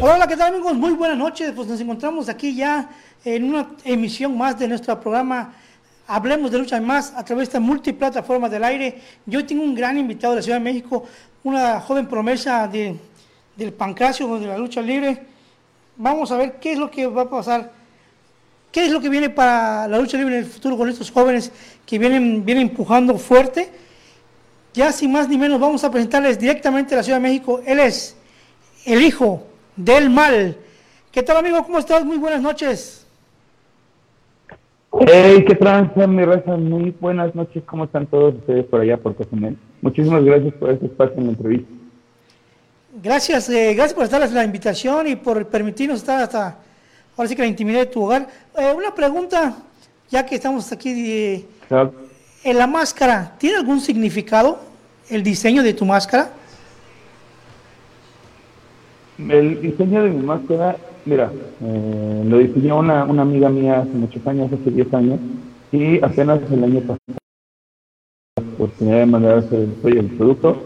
Hola, ¿qué tal amigos? Muy buenas noches. Pues nos encontramos aquí ya en una emisión más de nuestro programa Hablemos de Lucha Más a través de esta multiplataforma del aire. Yo tengo un gran invitado de la Ciudad de México, una joven promesa de, del pancracio, de la lucha libre. Vamos a ver qué es lo que va a pasar, qué es lo que viene para la lucha libre en el futuro con estos jóvenes que vienen, vienen empujando fuerte. Ya sin más ni menos vamos a presentarles directamente a la Ciudad de México. Él es el hijo del mal. ¿Qué tal amigo? ¿Cómo estás? Muy buenas noches. Hey, qué tranza, mi raza. Muy buenas noches. ¿Cómo están todos ustedes por allá, por Cozumel? Muchísimas gracias por este espacio en la entrevista. Gracias, eh, gracias por estar la invitación y por permitirnos estar hasta, ahora sí que la intimidad de tu hogar. Eh, una pregunta, ya que estamos aquí, eh, ¿en la máscara tiene algún significado el diseño de tu máscara? El diseño de mi máscara Mira, eh, lo diseñó una, una amiga mía hace muchos años, hace 10 años, y apenas el año pasado la oportunidad de mandar hacer el producto,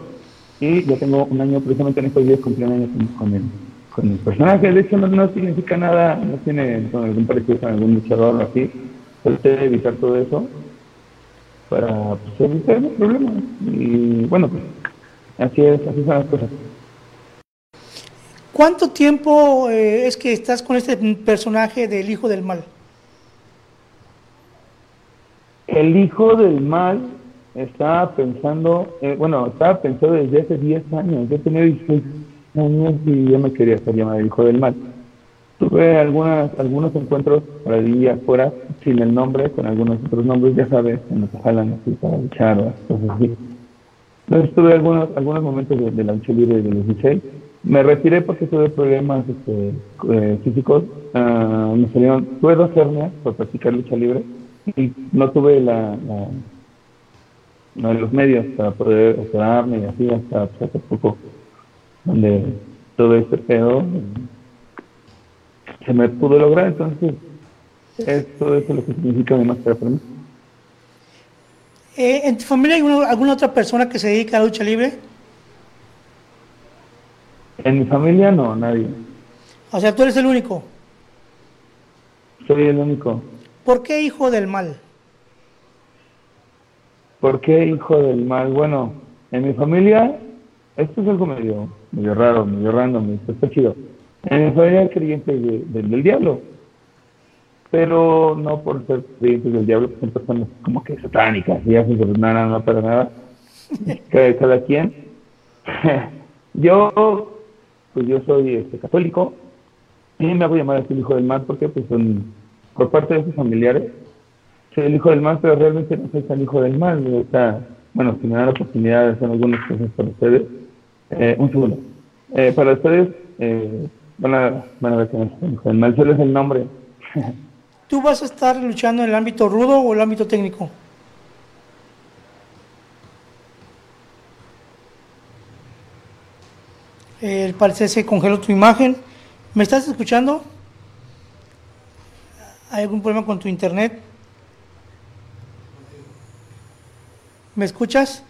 y ya tengo un año, precisamente en estos días cumplí un año con, el, con el personaje. De hecho, no, significa nada, no tiene con algún parecido con algún luchador o así. Traté de evitar todo eso para pues, evitar los problemas. Y bueno, pues así es, así son las cosas. ¿Cuánto tiempo eh, es que estás con este personaje del Hijo del Mal? El Hijo del Mal estaba pensando, eh, bueno, estaba pensando desde hace 10 años. Yo tenía 16 años y yo me quería hacer llamar el Hijo del Mal. Tuve algunas, algunos encuentros por ahí afuera, sin el nombre, con algunos otros nombres, ya sabes, en los que jalan así para luchar o cosas así. Entonces tuve algunos, algunos momentos de, la lucha libre de los 16 me retiré porque tuve problemas este, eh, físicos. Uh, me salieron, tuve dos hernias por practicar lucha libre y no tuve la, la, los medios para poder operarme y así hasta pues, hace poco, donde todo este pedo se me pudo lograr. Entonces, eso, es lo que significa máscara para mí. Eh, ¿En tu familia hay alguna otra persona que se dedica a la lucha libre? En mi familia no, nadie. O sea, tú eres el único. Soy el único. ¿Por qué hijo del mal? ¿Por qué hijo del mal? Bueno, en mi familia, esto es algo medio, medio raro, medio random, está chido. En mi familia creyentes del diablo, pero no por ser creyentes del diablo, son personas como que satánicas y así, pero nada, no para nada. cada, cada quien. Yo pues yo soy este, católico y me hago llamar así el hijo del mal porque pues son, por parte de sus familiares, soy el hijo del mal, pero realmente no soy el hijo del mal. O sea, bueno, si me dan la oportunidad de hacer algunas cosas para ustedes, eh, un segundo. Eh, para ustedes, eh, van, a, van a ver que no soy el hijo del mal, solo es el nombre. ¿Tú vas a estar luchando en el ámbito rudo o el ámbito técnico? Eh, parece se congeló tu imagen. ¿Me estás escuchando? ¿Hay algún problema con tu internet? ¿Me escuchas?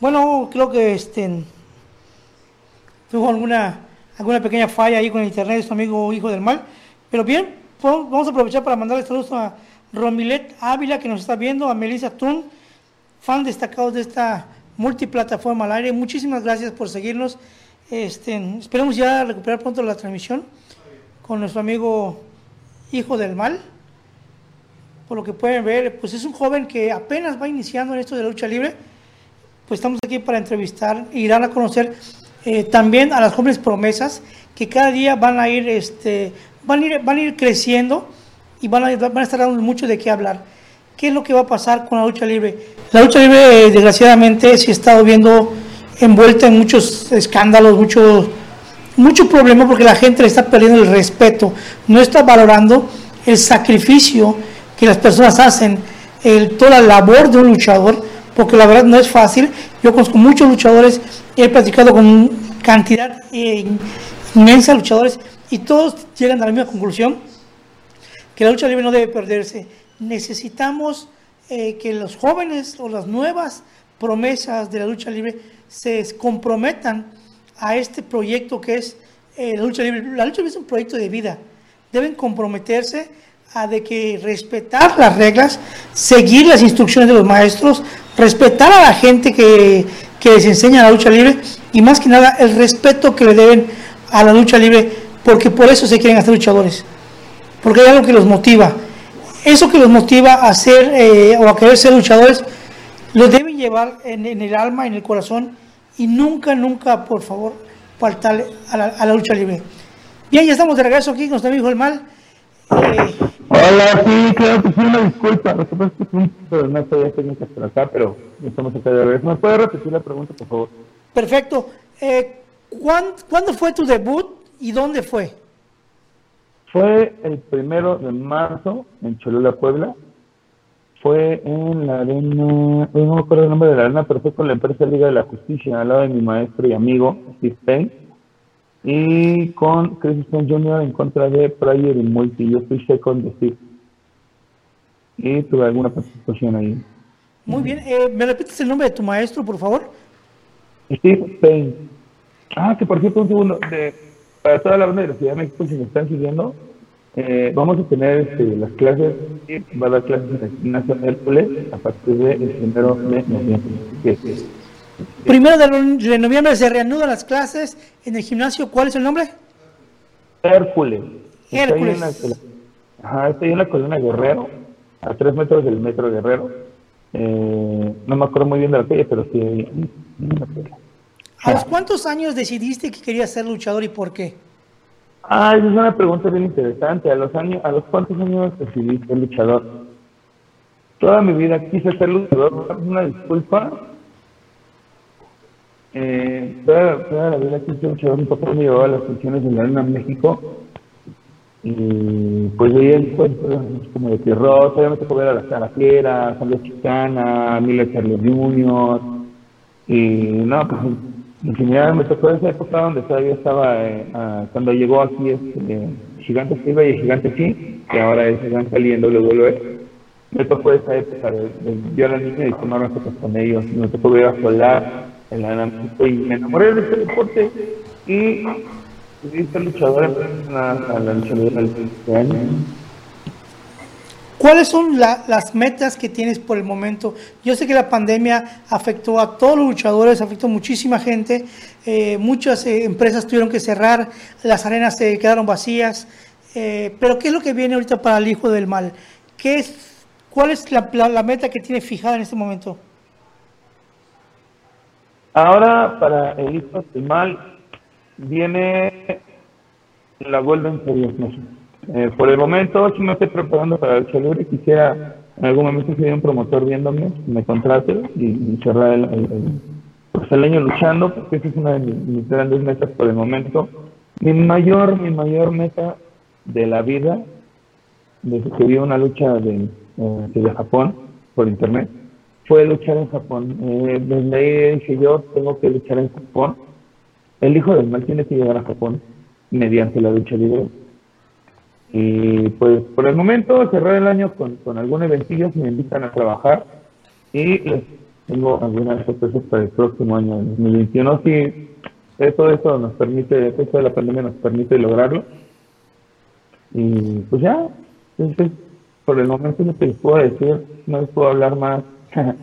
Bueno, creo que este tuvo alguna alguna pequeña falla ahí con el internet, es tu amigo hijo del mal. Pero bien, vamos a aprovechar para mandarle saludos a Romilet Ávila que nos está viendo, a Melissa Tun, fan destacados de esta multiplataforma al aire. Muchísimas gracias por seguirnos. Este, esperemos ya recuperar pronto la transmisión con nuestro amigo Hijo del Mal. Por lo que pueden ver, pues es un joven que apenas va iniciando en esto de la lucha libre. Pues estamos aquí para entrevistar y dar a conocer eh, también a las jóvenes promesas que cada día van a ir, este, van a ir, van a ir creciendo y van a, van a estar dando mucho de qué hablar. ¿Qué es lo que va a pasar con la lucha libre? La lucha libre, desgraciadamente, se ha estado viendo envuelta en muchos escándalos, mucho, mucho problema porque la gente le está perdiendo el respeto, no está valorando el sacrificio que las personas hacen, el, toda la labor de un luchador, porque la verdad no es fácil. Yo conozco muchos luchadores, he platicado con cantidad eh, inmensa de luchadores y todos llegan a la misma conclusión, que la lucha libre no debe perderse. Necesitamos eh, que los jóvenes o las nuevas promesas de la lucha libre se comprometan a este proyecto que es eh, la lucha libre. La lucha libre es un proyecto de vida. Deben comprometerse a de que respetar las reglas, seguir las instrucciones de los maestros, respetar a la gente que, que les enseña la lucha libre y más que nada el respeto que le deben a la lucha libre, porque por eso se quieren hacer luchadores, porque hay algo que los motiva. Eso que los motiva a ser eh, o a querer ser luchadores, lo deben llevar en, en el alma, en el corazón y nunca, nunca, por favor, faltarle a la, lucha libre. Bien, ya estamos de regreso aquí con nuestro amigo El Mal. Eh, Hola, sí, claro que sí, una disculpa. Lo que pasa es que un no estoy técnicas por acá, pero estamos acá de regreso. ¿Me puede repetir la pregunta, por favor? Perfecto. Eh, ¿cuándo, fue tu debut y dónde fue? Fue el primero de marzo en Cholula, Puebla fue en la arena, no me acuerdo el nombre de la arena, pero fue con la empresa Liga de la Justicia, al lado de mi maestro y amigo, Steve Payne, y con Chris Stone Jr. en contra de Pryor y Multi. Yo fui second de Steve. Y tuve alguna participación ahí. Muy bien, eh, ¿me repites el nombre de tu maestro, por favor? Steve Payne. Ah, que por cierto, un segundo, de, para toda la banda de la Ciudad de México, si me están siguiendo, eh, vamos a tener este, las clases, va a dar clases en el gimnasio Hércules a partir del primero de noviembre. primero de, noviembre se reanudan las clases en el gimnasio. ¿Cuál es el nombre? Hércules. Hércules. Está ajá, estoy en la colina Guerrero, a tres metros del metro Guerrero. Eh, no me acuerdo muy bien de la calle, pero sí. ¿A los cuántos años decidiste que querías ser luchador y por qué? Ah, esa es una pregunta bien interesante. ¿A los años, a los cuántos años decidí ser luchador? Toda mi vida quise ser luchador. Una disculpa. Eh, toda, toda, la vida quise ser luchador. Mi papá me llevaba a las funciones de la Arena México. Y pues veía el cuento como de terror. Todavía me tocó ver a la Sara Fiera, Sandra Chicana, Mila Charles Jr. Y no, pues general me tocó esa época donde todavía estaba, eh, cuando llegó aquí este, Gigante Silva y Gigante Sí, que ahora es Gigante Ali en WWE. Me tocó esa época de, de a la niña y tomar fotos con ellos. Me tocó ver a Solar en la y me enamoré de este deporte y fui luchador a, a la luchadora de este año. ¿Cuáles son las metas que tienes por el momento? Yo sé que la pandemia afectó a todos los luchadores, afectó a muchísima gente, eh, muchas eh, empresas tuvieron que cerrar, las arenas se quedaron vacías, eh, pero ¿qué es lo que viene ahorita para el Hijo del Mal? ¿Qué es, ¿Cuál es la, meta que tiene fijada en este momento? Ahora, para el Hijo del Mal, viene la Golden Series eh, por el momento, si me estoy preparando para el libre, quisiera en algún momento si hay un promotor viéndome, me contrate y, cerrar el, pues, el, año luchando, porque esa es una de mis, grandes metas por el momento. Mi mayor, mi mayor meta de la vida, desde que vi una lucha de, eh, de Japón por internet, fue luchar en Japón. Eh, desde ahí dije yo, tengo que luchar en Japón. El hijo del mal tiene que llegar a Japón mediante la lucha libre y pues por el momento cerrar el año con, con algún eventillo me invitan a trabajar y tengo algunas sorpresas para el próximo año, 2021. Si todo esto nos permite, esto de la pandemia nos permite lograrlo. Y pues ya, por el momento no te les puedo decir, no les puedo hablar más.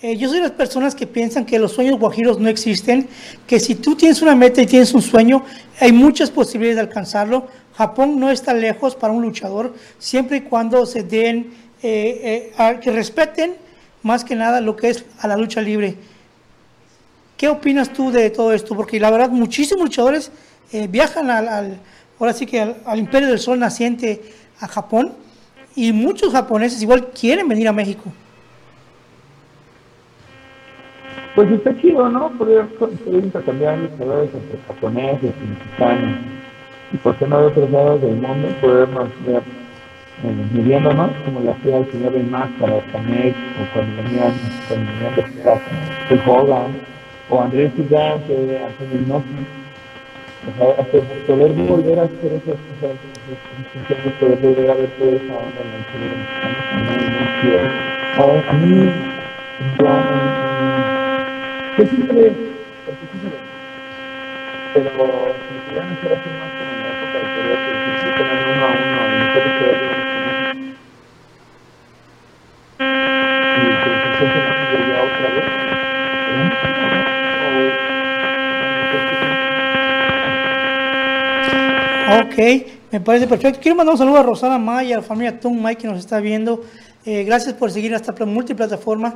Eh, yo soy de las personas que piensan que los sueños guajiros no existen, que si tú tienes una meta y tienes un sueño, hay muchas posibilidades de alcanzarlo. Japón no está lejos para un luchador, siempre y cuando se den, eh, eh, que respeten más que nada lo que es a la lucha libre. ¿Qué opinas tú de todo esto? Porque la verdad, muchísimos luchadores viajan al, ahora sí que al Imperio del Sol naciente a Japón y muchos japoneses igual quieren venir a México. Pues está chido, ¿no? Poder, intercambiar luchadores entre japoneses y mexicanos. Y por qué no de otros lados del mundo podernos ver eh, midiéndonos como lo hacía el señor de Máscara, Canek, o cuando venían, cuando venían de el Hogan, o Andrés Gigante, Antonio Inoki. O sea, hasta poder volver a hacer esas cosas, poder volver a ver toda esa onda en la a mí, se ve. Pero si pudieran hacer así más Ok, me parece perfecto. Quiero mandar un saludo a Rosana Maya, a la familia Tom Mike que nos está viendo. Eh, gracias por seguir esta pla- multiplataforma.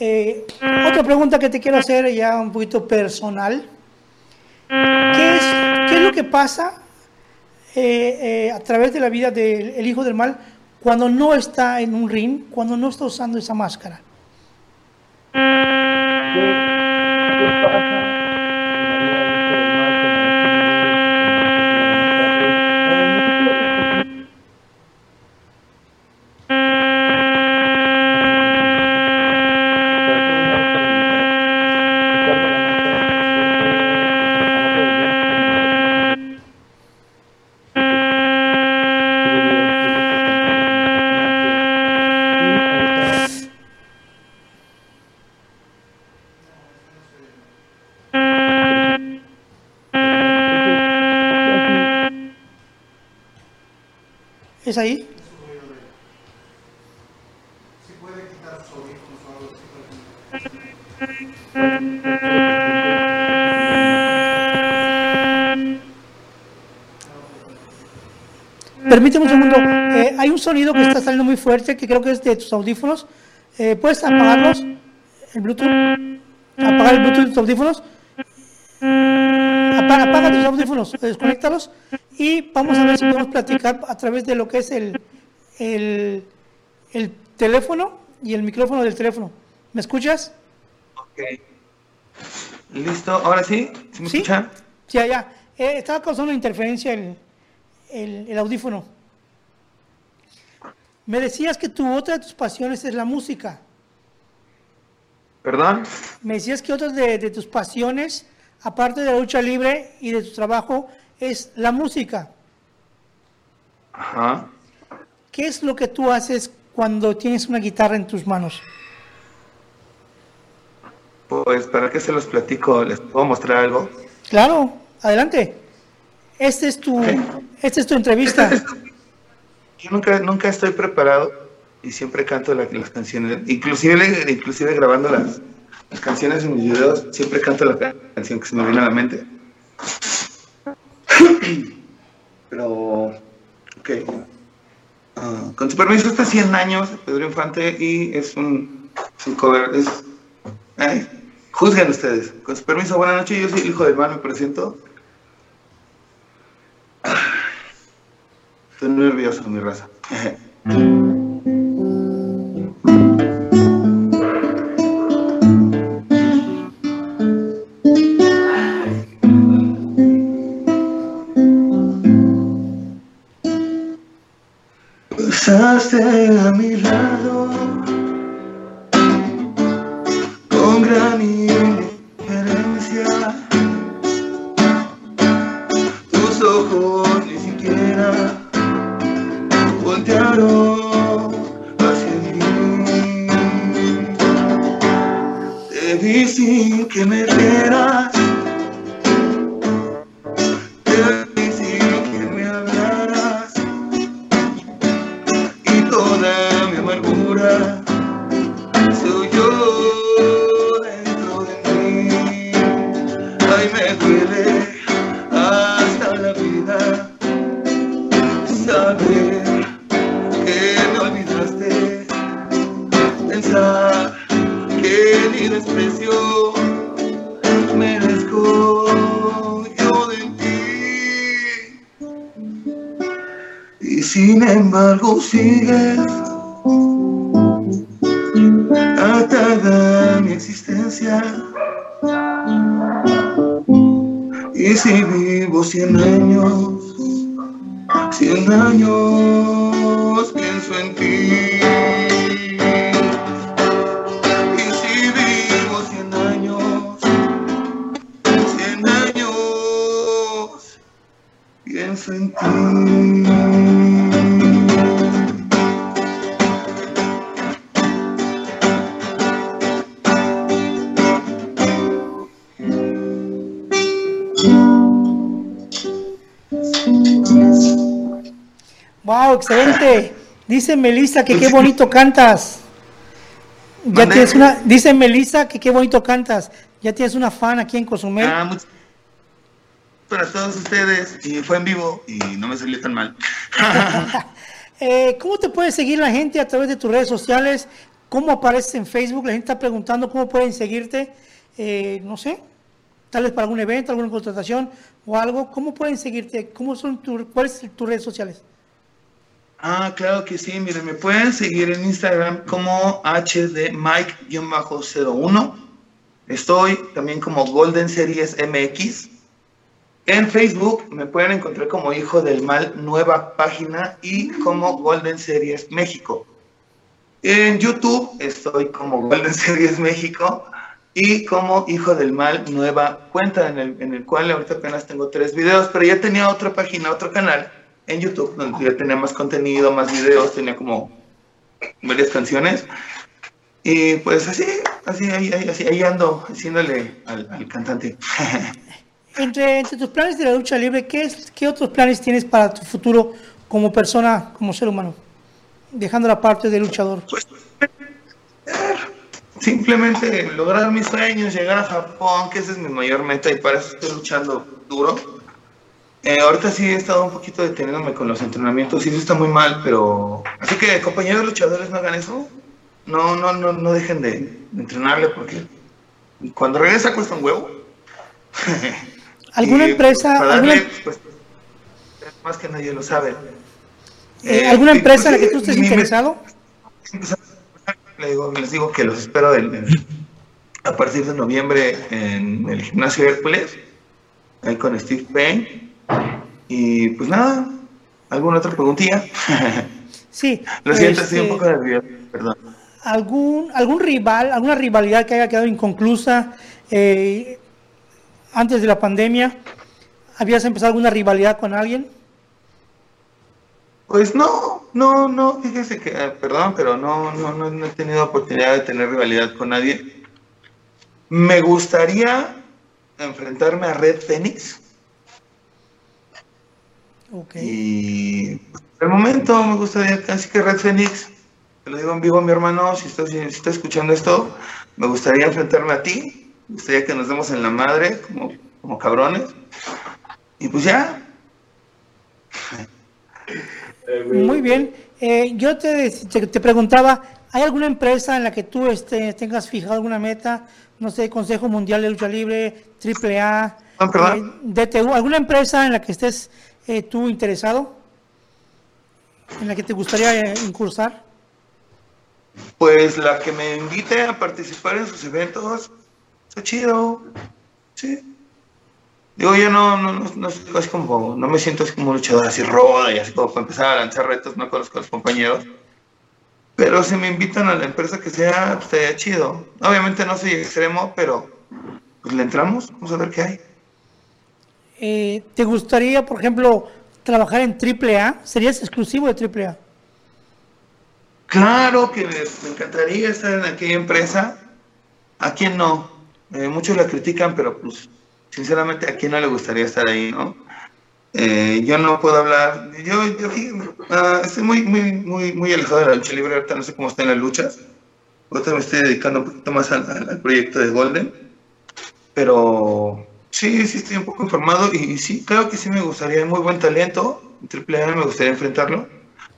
Eh, otra pregunta que te quiero hacer ya un poquito personal. ¿Qué es, qué es lo que pasa eh, eh, a través de la vida del el hijo del mal cuando no está en un ring, cuando no está usando esa máscara? ¿Qué, qué pasa ¿Es ahí? Permíteme un segundo. Eh, hay un sonido que está saliendo muy fuerte que creo que es de tus audífonos. Eh, ¿Puedes apagarlos? El Bluetooth. Apagar el Bluetooth de tus audífonos. Apaga, apaga tus audífonos, desconéctalos y vamos a ver si podemos platicar a través de lo que es el, el, el teléfono y el micrófono del teléfono. ¿Me escuchas? Ok. Listo, ahora sí, ¿sí me ¿Sí? escuchan? Ya, ya. Eh, estaba causando interferencia el, el, el audífono. Me decías que tu otra de tus pasiones es la música. ¿Perdón? Me decías que otra de, de tus pasiones, aparte de la lucha libre y de tu trabajo, es la música. Ajá. ¿Qué es lo que tú haces cuando tienes una guitarra en tus manos? Pues, ¿para qué se los platico? ¿Les puedo mostrar algo? Claro, adelante. Este es tu, esta es tu entrevista. Yo nunca, nunca estoy preparado y siempre canto la- las canciones. Inclusive, inclusive grabando las, las canciones en mis videos, siempre canto la ca- canción que se me viene a la mente. Pero, ok. Ah, con su permiso, está 100 años, Pedro Infante, y es un, es un cover. Es, ay, juzguen ustedes. Con su permiso, buenas noches, yo soy hijo del mal, me presento. Estoy nervioso, mi raza. Y sin embargo sigues atada a mi existencia. Y si vivo cien años, cien años excelente. Dice Melissa que qué bonito cantas. Ya tienes una, dice Melissa que qué bonito cantas. Ya tienes una fan aquí en Cozumel. Ah, muchas- para todos ustedes. Y fue en vivo y no me salió tan mal. Eh, ¿Cómo te puede seguir la gente a través de tus redes sociales? ¿Cómo apareces en Facebook? La gente está preguntando cómo pueden seguirte. Eh, no sé, tal vez para algún evento, alguna contratación o algo. ¿Cómo pueden seguirte? ¿Cómo son tu- ¿Cuáles son tus redes sociales? Ah, claro que sí. Miren, me pueden seguir en Instagram como hdmike-01. Estoy también como Golden Series MX. En Facebook me pueden encontrar como Hijo del Mal Nueva Página y como Golden Series México. En YouTube estoy como Golden Series México y como Hijo del Mal Nueva Cuenta, en el, en el cual ahorita apenas tengo tres videos, pero ya tenía otra página, otro canal en YouTube, donde ya tenía más contenido, más videos, tenía como varias canciones. Y pues así, así, ahí, así, ahí ando haciéndole al, al cantante. Entre, entre tus planes de la lucha libre, ¿qué, es, ¿qué otros planes tienes para tu futuro como persona, como ser humano? Dejando la parte de luchador. Pues, simplemente lograr mis sueños, llegar a Japón, que esa es mi mayor meta y para eso estoy luchando duro. Eh, ahorita sí he estado un poquito deteniéndome con los entrenamientos y eso está muy mal, pero así que compañeros luchadores no hagan eso. No, no, no, no dejen de, de entrenarle porque cuando regresa cuesta un huevo. ¿Alguna empresa, para alguna, darle, pues, más que nadie lo sabe. eh, Eh, alguna y, empresa en la pues, que tú estés interesado? Les digo, les digo que los espero a partir de noviembre en el gimnasio Hércules, ahí con Steve Payne. Y pues nada, ¿alguna otra preguntilla? Sí. Lo siento, estoy un este, poco nervioso, perdón. algún, algún rival, alguna rivalidad que haya quedado inconclusa eh, antes de la pandemia? ¿Habías empezado alguna rivalidad con alguien? Pues no, no, no, fíjese que, eh, perdón, pero no, no, no, no he tenido oportunidad de tener rivalidad con nadie. Me gustaría enfrentarme a Red Phoenix. Y por el momento me gustaría, así que Red Phoenix, te lo digo en vivo mi hermano, si estás, si estás escuchando esto, me gustaría enfrentarme a ti, me gustaría que nos demos en la madre como, como cabrones. Y pues ya, Muy bien. Eh, yo te, te, te preguntaba, ¿hay alguna empresa en la que tú este, tengas fijado alguna meta? No sé, Consejo Mundial de Lucha Libre, AAA, Ah, perdón. eh, DTU, ¿alguna empresa en la que estés eh, tú interesado? ¿En la que te gustaría eh, incursar? pues la que me invite a participar en sus eventos, está chido, sí. Digo, yo no, no, no, no así como, no me siento así como luchador así roda y así como para empezar a lanzar retos, no conozco a los compañeros. Pero si me invitan a la empresa que sea, pues estaría chido. Obviamente no soy extremo, pero pues le entramos, vamos a ver qué hay. Eh, ¿Te gustaría, por ejemplo, trabajar en AAA? ¿Serías exclusivo de AAA? Claro que me, encantaría estar en aquella empresa. ¿A quién no? Eh, muchos la critican, pero pues sinceramente a quién no le gustaría estar ahí, ¿no? Eh, yo no puedo hablar, yo, yo ah, estoy muy, muy, muy, muy alejado de la lucha libre, ahorita no sé cómo están las luchas, ahorita me estoy dedicando un poquito más al proyecto de Golden, pero sí, sí estoy un poco informado y, sí, claro que sí me gustaría, hay muy buen talento, en AAA me gustaría enfrentarlo,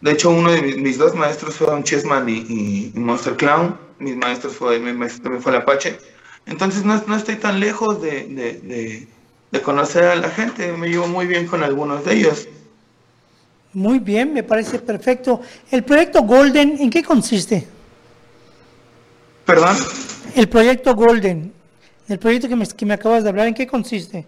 de hecho uno de mis, mis dos maestros fueron Chessman y, y- y Monster Clown, mis maestros fue, mi maestro también fue el Apache, entonces no, no estoy tan lejos de, de- de- de conocer a la gente, me llevo muy bien con algunos de ellos. Muy bien, me parece perfecto. ¿El proyecto Golden en qué consiste? Perdón, El proyecto Golden, el proyecto que me, que me acabas de hablar, ¿en qué consiste?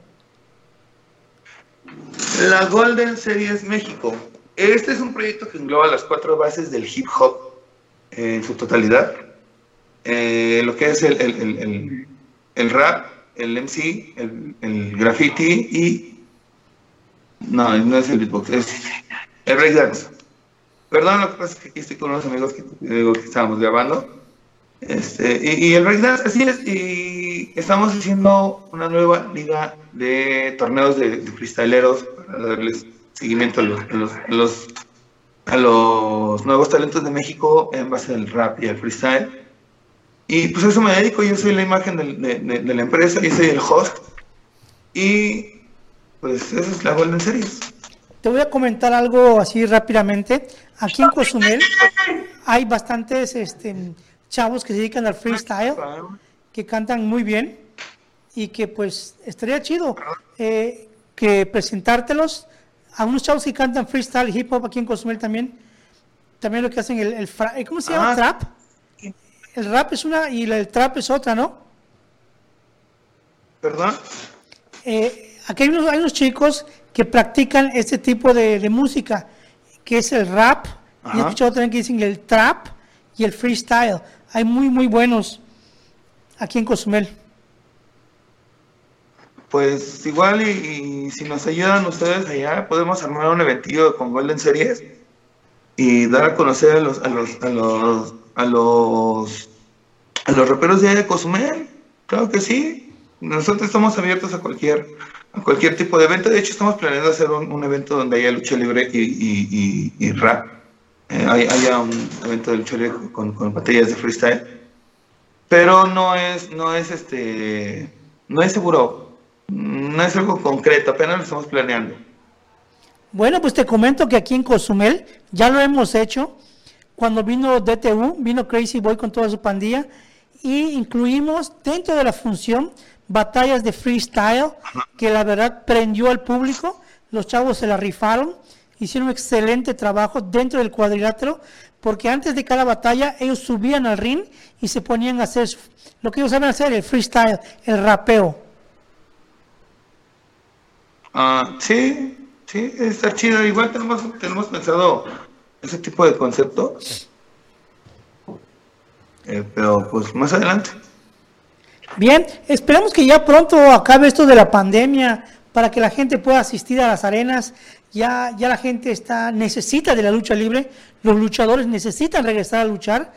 la Golden Series México. Este es un proyecto que engloba las cuatro bases del hip hop eh, en su totalidad. Eh, lo que es el, el- el- el- rap, el MC, el, graffiti y... No, no es el beatbox, es el breakdance. Perdón, lo que pasa es que aquí estoy con unos amigos que, digo que estábamos grabando. Este, y, y el breakdance, así es, y estamos haciendo una nueva liga de torneos de, de para darles seguimiento a los, a los, a los a los nuevos talentos de México en base al rap y al freestyle. Y pues a eso me dedico, yo soy la imagen de, de, la empresa, y soy el host. Y pues eso es la Golden Series. Te voy a comentar algo así rápidamente. Aquí en Cozumel hay bastantes este, chavos que se dedican al freestyle, que cantan muy bien y que pues estaría chido eh, que presentártelos a unos chavos que cantan freestyle hip hop aquí en Cozumel también. También lo que hacen el, el ¿cómo se llama? Ah. Trap. El rap es una y el trap es otra, ¿no? ¿Perdón? Eh, aquí hay unos, chicos que practican este tipo de, música, que es el rap, y he escuchado también que dicen el trap y el freestyle. Hay muy, muy buenos aquí en Cozumel. Pues igual y, si nos ayudan ustedes allá, podemos armar un eventillo con Golden Series y dar a conocer a los, a los, a los, a los, a los raperos de, de Cozumel. Claro que sí. Nosotros estamos abiertos a cualquier, a cualquier tipo de evento. De hecho, estamos planeando hacer un, evento donde haya lucha libre y, rap. Eh, haya un evento de lucha libre con, con batallas de freestyle. Pero no es, no es este, no es seguro no es algo concreto, apenas lo estamos planeando. Bueno, pues te comento que aquí en Cozumel ya lo hemos hecho. Cuando vino DTU, vino Crazy Boy con toda su pandilla y incluimos dentro de la función batallas de freestyle que la verdad prendió al público. Los chavos se la rifaron, hicieron un excelente trabajo dentro del cuadrilátero porque antes de cada batalla ellos subían al ring y se ponían a hacer lo que ellos saben hacer, el freestyle, el rapeo. Ah, sí, sí, está chido. Igual tenemos, tenemos pensado ese tipo de concepto. Eh, pero pues más adelante. Bien, esperamos que ya pronto acabe esto de la pandemia para que la gente pueda asistir a las arenas. Ya, ya la gente está, necesita de la lucha libre, los luchadores necesitan regresar a luchar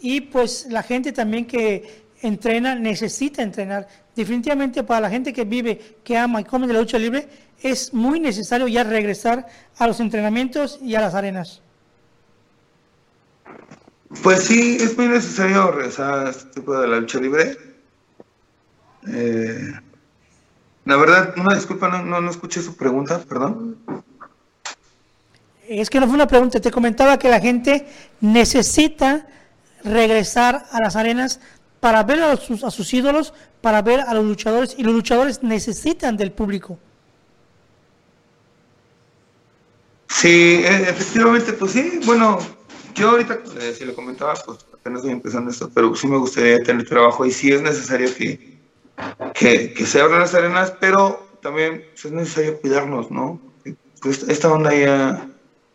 y pues la gente también que entrena necesita entrenar. Definitivamente para la gente que vive, que ama y come de la lucha libre, es muy necesario ya regresar a los entrenamientos y a las arenas. Pues sí, es muy necesario regresar a este tipo de la lucha libre. Eh, la verdad, una disculpa, no, no, escuché su pregunta, perdón. Es que no fue una pregunta, te comentaba que la gente necesita regresar a las arenas para ver a sus, a sus ídolos, para ver a los luchadores, y los luchadores necesitan del público. Sí, e, efectivamente, pues sí. Bueno, yo ahorita, eh, si lo comentaba, pues apenas estoy empezando esto, pero sí me gustaría tener trabajo y sí es necesario que, que, se abran las arenas, pero también pues, es necesario cuidarnos, ¿no? Pues, esta onda ya,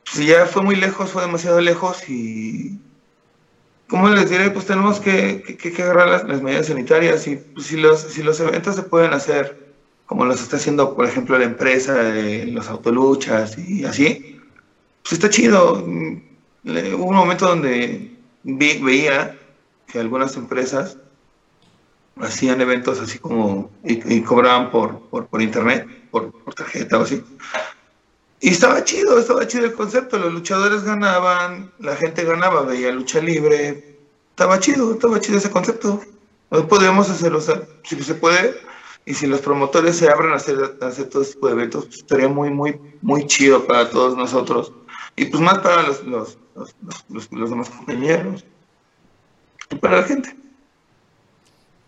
pues, ya fue muy lejos, fue demasiado lejos y, como les diré, pues tenemos que, que, agarrar las, las, medidas sanitarias y pues, si, los, si los eventos se pueden hacer como los está haciendo, por ejemplo, la empresa de los autoluchas y así, pues está chido. Hubo un momento donde veía que algunas empresas hacían eventos así como y, cobraban por, por, internet, por, tarjeta o así. Y estaba chido, estaba chido el concepto. Los luchadores ganaban, la gente ganaba, veía lucha libre. Estaba chido, estaba chido ese concepto. Podemos hacerlo, si se puede, y si los promotores se abren a hacer, hacer todo este tipo de eventos, pues, estaría muy, muy, muy chido para todos nosotros. Y pues más para los, los, los, los, demás compañeros. Y para la gente.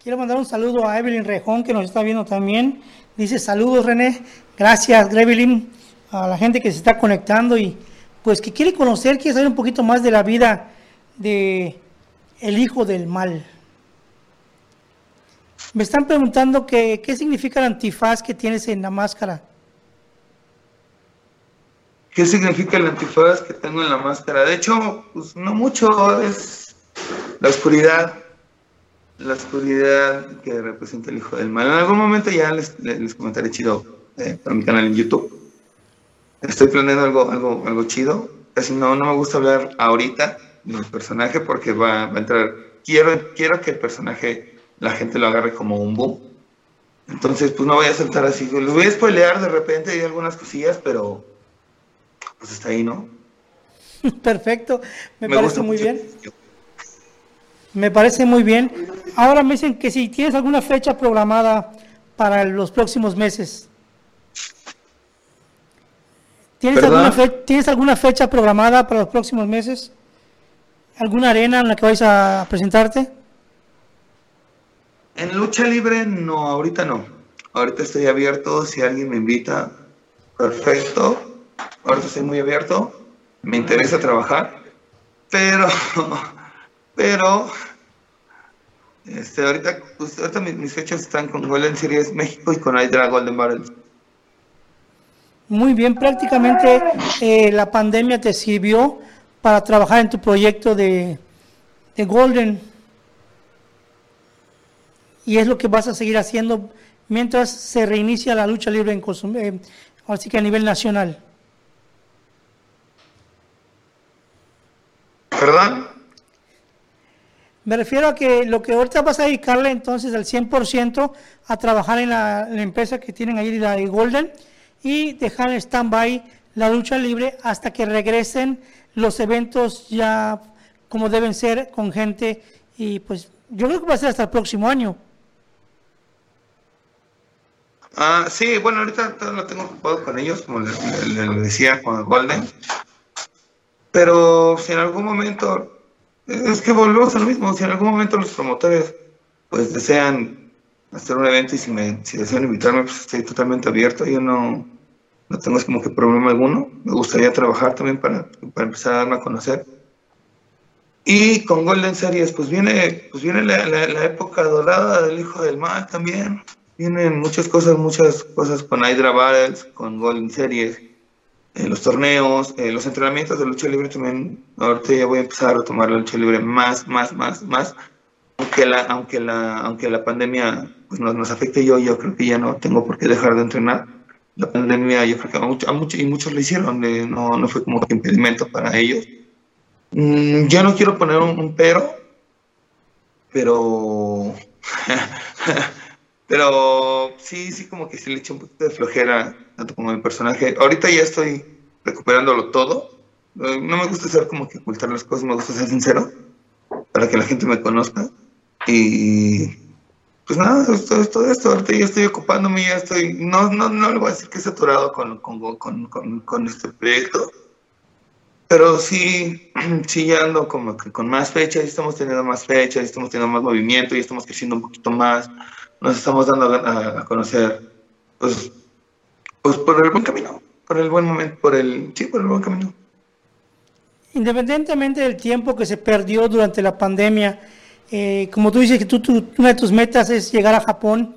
Quiero mandar un saludo a Evelyn Rejón, que nos está viendo también. Dice saludos, René. Gracias, Evelyn, a la gente que se está conectando y pues que quiere conocer, quiere saber un poquito más de la vida de el hijo del mal. Me están preguntando que, qué significa el antifaz que tienes en la máscara. ¿Qué significa el antifaz que tengo en la máscara? De hecho, pues no mucho, es la oscuridad, la oscuridad que representa el hijo del mal. En algún momento ya les, les comentaré chido eh, para mi canal en YouTube. Estoy planeando algo, algo, algo chido. Casi no, no me gusta hablar ahorita del personaje porque va, va a entrar. Quiero, quiero que el personaje la gente lo agarre como un boom. Entonces, pues no voy a saltar así. Lo voy a spoilear de repente, hay algunas cosillas, pero pues está ahí, ¿no? Perfecto, me, parece muy bien. Me parece muy bien. Ahora me dicen que si tienes alguna fecha programada para los próximos meses. ¿Tienes alguna, ¿Tienes alguna fecha programada para los próximos meses? ¿Alguna arena en la que vais a presentarte? En lucha libre no, ahorita no. Ahorita estoy abierto, si alguien me invita, perfecto. Ahorita estoy muy abierto, me interesa trabajar, pero, pero, este, ahorita, pues, ahorita mis, fechas están con Golden Series México y con Hydra Golden Barrels. Muy bien, prácticamente eh, la pandemia te sirvió para trabajar en tu proyecto de, de Golden y es lo que vas a seguir haciendo mientras se reinicia la lucha libre en eh, así que a nivel nacional. ¿Perdón? Me refiero a que lo que ahorita vas a dedicarle entonces al 100% a trabajar en la, empresa que tienen ahí, la de Golden, y dejar en stand-by la lucha libre hasta que regresen los eventos ya como deben ser con gente y pues yo creo que va a ser hasta el próximo año. Ah, sí, bueno, ahorita lo tengo ocupado con ellos, como les, decía, con Golden. Pero si en algún momento, es que volvemos a lo mismo, si en algún momento los promotores pues desean hacer un evento y si, me, desean invitarme, pues estoy totalmente abierto, yo no, no tengo como que problema alguno, me gustaría trabajar también para, para empezar a darme a conocer. Y con Golden Series, pues viene, pues viene la, la época dorada del Hijo del Mal también. Vienen muchas cosas, muchas cosas con Hydra Battles, con Golden Series, en los torneos, en los entrenamientos de lucha libre también. Ahorita ya voy a empezar a tomar la lucha libre más, más, más, más. Aunque la, aunque la, aunque la pandemia pues, nos, nos afecte yo, yo creo que ya no tengo por qué dejar de entrenar. La pandemia, yo creo que a, muchos, y muchos lo hicieron, no, no fue como impedimento para ellos. Mm, yo no quiero poner un pero, pero Pero sí, sí, como que sí le eché un poquito de flojera, tanto como mi personaje. Ahorita ya estoy recuperándolo todo. Eh, no me gusta ser como que ocultar las cosas, me gusta ser sincero para que la gente me conozca. Y pues nada, todo, todo esto, ahorita ya estoy ocupándome, ya estoy, no, no, no le voy a decir que he saturado con, con, con, con, este proyecto, pero sí, sí ya ando como que con más fechas, estamos teniendo más fechas, estamos teniendo más movimiento y estamos creciendo un poquito más nos estamos dando a, conocer, pues, pues por el buen camino, por el buen momento, por el, sí, por el buen camino. Independientemente del tiempo que se perdió durante la pandemia, eh, como tú dices que tú, una de tus metas es llegar a Japón,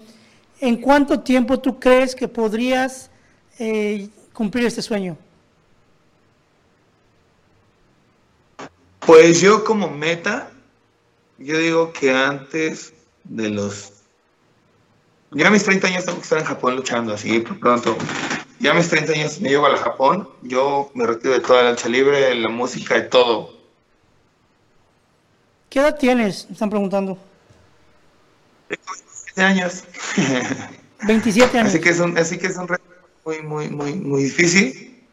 ¿en cuánto tiempo tú crees que podrías eh, cumplir este sueño? Pues yo como meta, yo digo que antes de los ya mis 30 años tengo que estar en Japón luchando así, por pronto. Ya mis 30 años me llevo a Japón, yo me retiro de toda la lucha libre, la música, de todo. ¿Qué edad tienes? Me están preguntando. 27 años. 27 años. Así que es un, así que es un reto muy, muy, muy, muy difícil,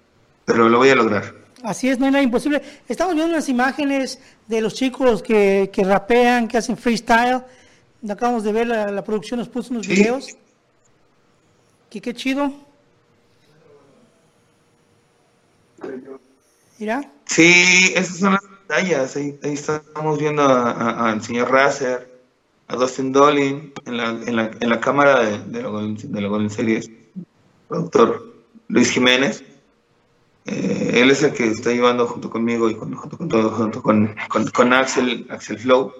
pero lo voy a lograr. Así es, no hay nada imposible. Estamos viendo unas imágenes de los chicos que, que rapean, que hacen freestyle acabamos de ver, la, producción nos puso unos videos. Que qué chido. Mira. Sí, esas son las batallas. Ahí, estamos viendo al señor Razer, a Dustin Dolin en la, en la, en la cámara de, de, la, de la Golden Series, productor Luis Jiménez. Eh, él es el que está llevando junto conmigo y con, junto con todo, junto con, con, Axel, Axel Flow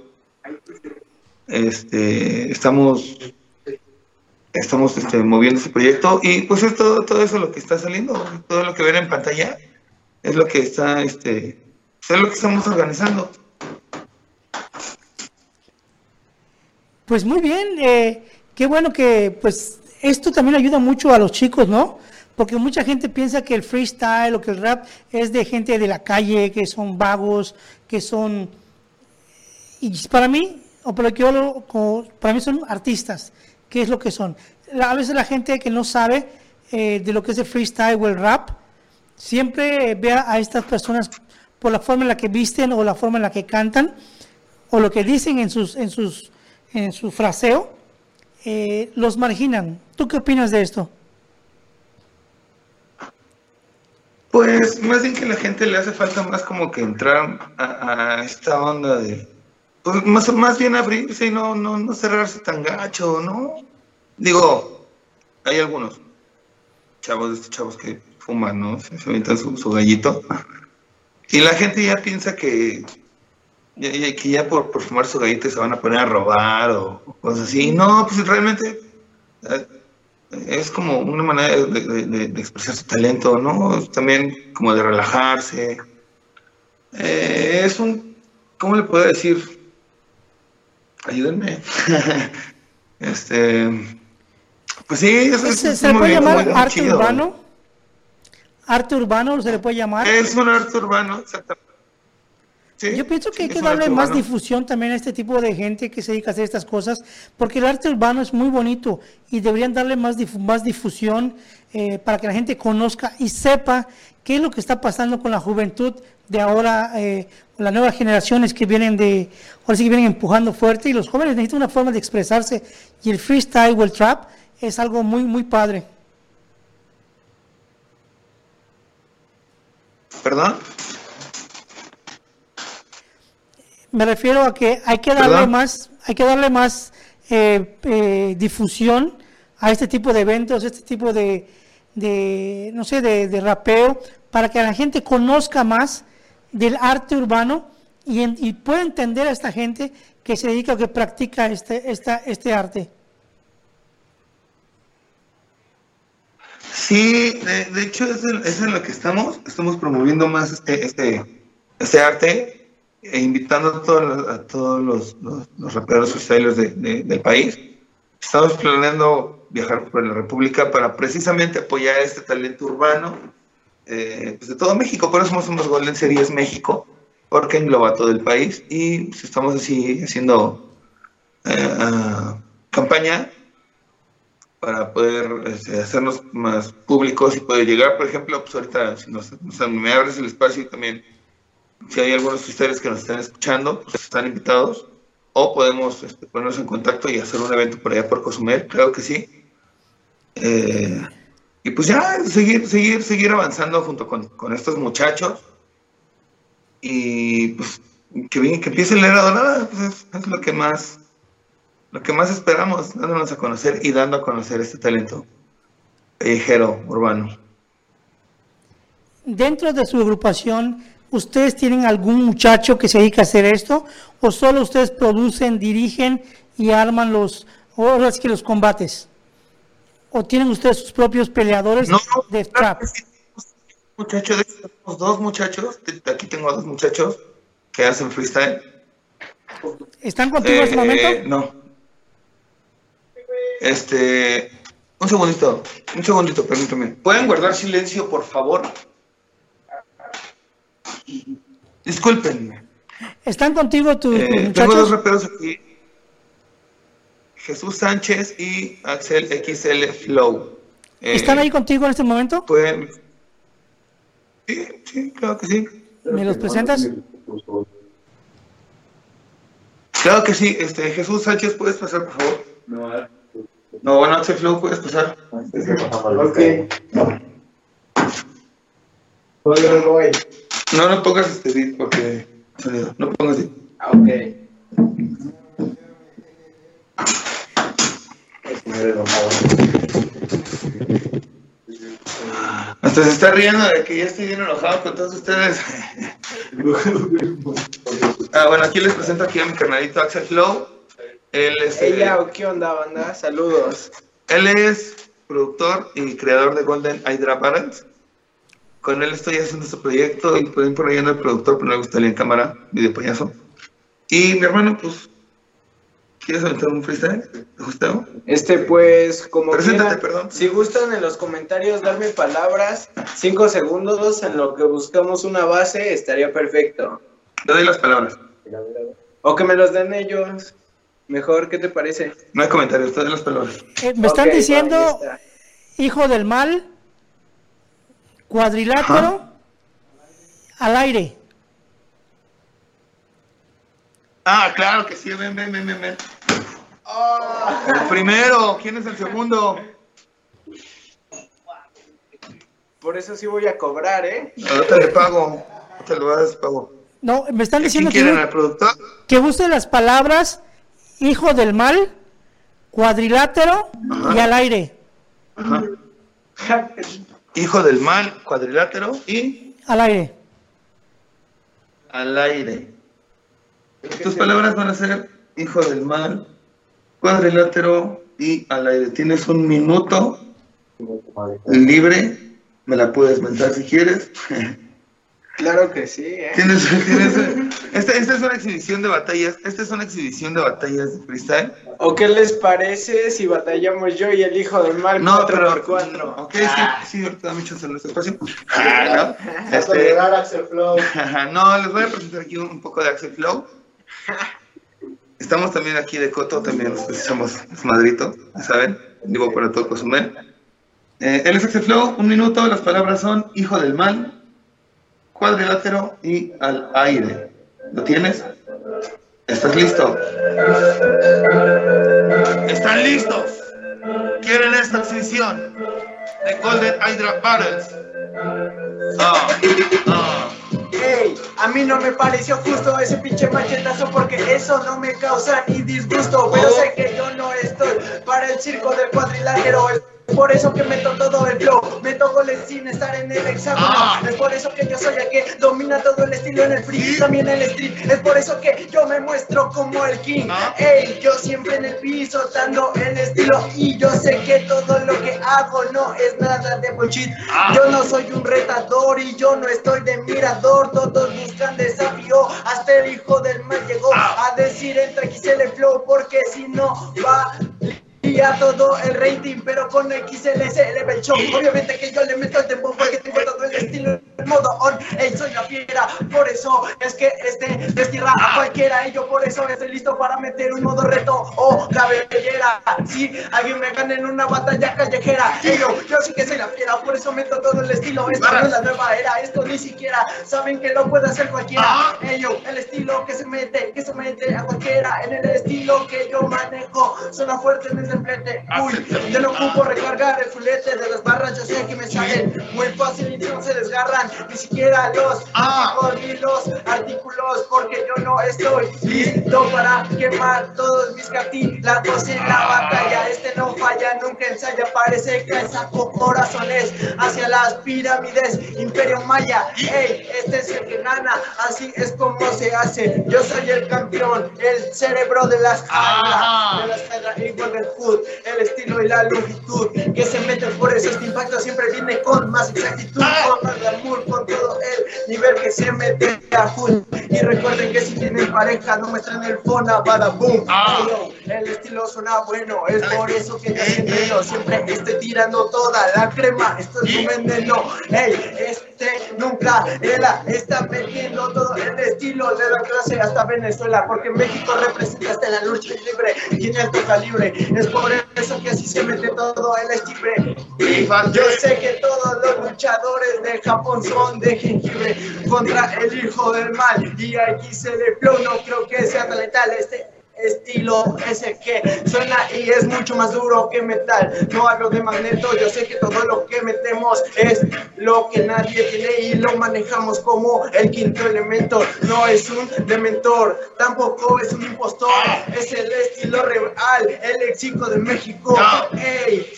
este, estamos estamos este, moviendo ese proyecto y pues es todo, todo eso lo que está saliendo, todo lo que ven en pantalla es lo que está, este, es lo que estamos organizando. Pues muy bien, eh, qué bueno que pues esto también ayuda mucho a los chicos, ¿no? Porque mucha gente piensa que el freestyle o que el rap es de gente de la calle, que son vagos, que son... Y para mí o por lo que yo para mí son artistas. ¿Qué es lo que son? A veces la gente que no sabe eh, de lo que es el freestyle o el rap, siempre ve a estas personas por la forma en la que visten o la forma en la que cantan o lo que dicen en sus en sus en su fraseo eh, los marginan. ¿Tú qué opinas de esto? Pues más bien que la gente le hace falta más como que entrar a, esta onda de, pues más, más bien abrirse y no, no, no cerrarse tan gacho, ¿no? Digo, hay algunos chavos de estos chavos que fuman, ¿no? Se, avientan su, su gallito. Y la gente ya piensa que, que ya por, por fumar su gallito se van a poner a robar o, cosas así. No, pues realmente es como una manera de, de- expresar su talento, ¿no? También como de relajarse. Eh, es un, ¿cómo le puedo decir? Ayúdenme. este, pues sí, es, es- ¿Se, es se le puede llamar arte chido. urbano? ¿Arte urbano se le puede llamar? Es un arte urbano, exactamente. Sí, Yo pienso que sí, hay que darle más urbano. difusión también a este tipo de gente que se dedica a hacer estas cosas, porque el arte urbano es muy bonito y deberían darle más, difu- más difusión eh, para que la gente conozca y sepa qué es lo que está pasando con la juventud de ahora, eh, con las nuevas generaciones que vienen de, ahora sí que vienen empujando fuerte y los jóvenes necesitan una forma de expresarse y el freestyle o el trap es algo muy, muy padre. ¿Perdón? Me refiero a que hay que darle más, hay que darle más eh, eh, difusión a este tipo de eventos, este tipo de, de, no sé, de, de rapeo, para que la gente conozca más del arte urbano y, en- y pueda entender a esta gente que se dedica o que practica este, esta, este arte. Sí, de, de hecho es en, es en lo que estamos, estamos promoviendo más este, este, este arte e invitando a todos los, a todos los, los, los raperos freestylers de, de- del país. Estamos planeando viajar por la República para precisamente apoyar este talento urbano eh, pues de todo México, por eso somos, Golden Series México, porque engloba todo el país y pues, estamos así haciendo eh, campaña para poder este, hacernos más públicos y poder llegar, por ejemplo, pues ahorita si nos, nos- me abres el espacio y también si hay algunos ustedes que nos están escuchando, pues están invitados o podemos este, ponernos en contacto y hacer un evento por allá por Cozumel, creo que sí. Eh, y pues ya seguir, seguir, seguir avanzando junto con, con estos muchachos y pues que, bien- que empiece la era pues es, es lo que más lo que más esperamos, dándonos a conocer y dando a conocer este talento callejero, urbano. Dentro de su agrupación, ¿ustedes tienen algún muchacho que se dedica a hacer esto? ¿O solo ustedes producen, dirigen y arman los, ahora que los combates? ¿O tienen ustedes sus propios peleadores No, de trap? muchachos, dos muchachos, aquí tengo dos muchachos que hacen freestyle. ¿Están contigo en este Eh, momento? No. Este, un segundito, un segundito, permítame. ¿Pueden guardar silencio, por favor? Discúlpenme. ¿Están contigo tus, Eh, tus tengo dos muchachos? raperos aquí. Jesús Sánchez y Axel XL Flow. Eh, ¿Están ahí contigo en este momento? Pueden. Sí, sí, claro que sí. ¿Me los presentas? Claro que sí. Este, Jesús Sánchez, ¿puedes pasar, por favor? No, bueno, Axel Flow, ¿puedes pasar? Ok. Voy. No, no pongas este beat porque. No pongas beat. Ah, ok. Hasta se está riendo de que ya estoy bien enojado con todos ustedes. ah, bueno, aquí les presento aquí a mi carnalito Axel Flow. Él es, Hey, eh, ¿qué onda, banda? Saludos. él es productor y creador de Golden Hydra Parents. Con él estoy haciendo este proyecto y ahí por ahí anda el productor, pero no le gustaría en cámara, video payaso. Y mi hermano, pues, ¿quieres aventar un freestyle? ¿Te gustó? Este, pues, como Preséntate, quieran, perdón. si gustan en los comentarios darme palabras, cinco segundos en lo que buscamos una base, estaría perfecto. Te doy las palabras. O que me los den ellos. Mejor, ¿qué te parece? No hay comentarios, te doy las palabras. Eh, me están diciendo está. hijo del mal, cuadrilátero, al aire. Ah, claro que sí, ven, ven, ven, ven, ven. El primero, ¿quién es el segundo? Por eso sí voy a cobrar, ¿eh? Ahorita le pago. Te lo das, pago. No, me están ¿Quién diciendo que, al productor? que use las palabras hijo del mal, cuadrilátero y al aire. Ajá. Hijo del mal, cuadrilátero y Al aire. al aire. Tus palabras van a ser hijo del mal, cuadrilátero y al aire. Tienes un minuto libre. Me la puedes mentar si quieres. Claro que sí, ¿eh? Tienes, tienes, esta, esta es una exhibición de batallas. Esta es una exhibición de batallas de freestyle. ¿O qué les parece si batallamos yo y el hijo del mal No, 4 pero. por 4 Ok, sí, sí, ahorita este espacio. Ah, ¿no? Este, Axel Flow. No, les voy a presentar aquí un, un poco de Axel Flow. Estamos también aquí de Coto, también somos madrito, ¿saben? Digo para todo Cozumel. Eh, él es Axel Flow, un minuto, las palabras son hijo del mal, cuadrilátero y al aire. ¿Lo tienes? ¿Estás listo? ¿Están listos? ¿Quieren esta exhibición de Golden Hydra Battles? Ah, ah. Ey, a mí no me pareció justo ese pinche machetazo porque eso no me causa ni disgusto. Pero sé que yo no estoy para el circo del cuadrilátero. Es por eso que meto todo el flow, meto goles sin estar en el hexágono. Ah. Es por eso que yo soy el que domina todo el estilo en el free, también el street. Es por eso que yo me muestro como el king. Ah. Ey, yo siempre en el piso dando el estilo y yo sé que todo lo que hago no es nada de bullshit. Ah. Yo no soy un retador y yo no estoy de mirador. Todos buscan desafío. Hasta el hijo del mal llegó Ah. a decir entre XL Flow porque si no va y a todo el rating, pero con XL se eleva el show. Obviamente que yo le meto el tempo porque tengo todo el estilo en modo on. Ey, soy la fiera, por eso es que este destierra a cualquiera. Y yo por eso estoy listo para meter un modo reto o cabellera. Si alguien me gana en una batalla callejera, ey, yo, yo sí que soy la fiera, por eso meto todo el estilo. Esta no es la nueva era, esto ni siquiera saben que lo puede hacer cualquiera. Ey, yo, el estilo que se mete, que se mete a cualquiera. En el estilo que yo manejo, suena fuerte en el templete. Uy, yo no ocupo recargar el fulete de las barras, yo sé que me salen muy fácil y no se desgarran. Ni siquiera los Ah. ni los artículos, porque yo no estoy listo para quemar todos mis cartílagos en la batalla. Este no falla, nunca ensaya, parece que saco corazones hacia las pirámides, Imperio Maya. Ey, este es el que gana, así es como se hace. Yo soy el campeón, el cerebro de las Ajá. de las del el estilo y la longitud que se meten por eso este impacto siempre viene con más exactitud, con más glamour, con todo el nivel que se mete a full. Y recuerden que si tienen pareja no muestren el fona, bada boom. Ah. El estilo suena bueno, es por eso que yo siempre estoy tirando toda la crema, esto es un veneno. Este nunca ela está metiendo todo el estilo de la clase hasta Venezuela, porque México representa hasta la lucha libre, tiene alto calibre, es por eso que así se mete todo el. Y yo sé que todos los luchadores de Japón son de jengibre contra el hijo del mal. Y aquí se le no creo que sea tan este estilo ese que suena y es mucho más duro que metal. No hablo de magneto, yo sé que todo lo que metemos es lo que nadie tiene y lo manejamos como el quinto elemento. No es un dementor, tampoco es un impostor, es el estilo real, el léxico de México. Ey,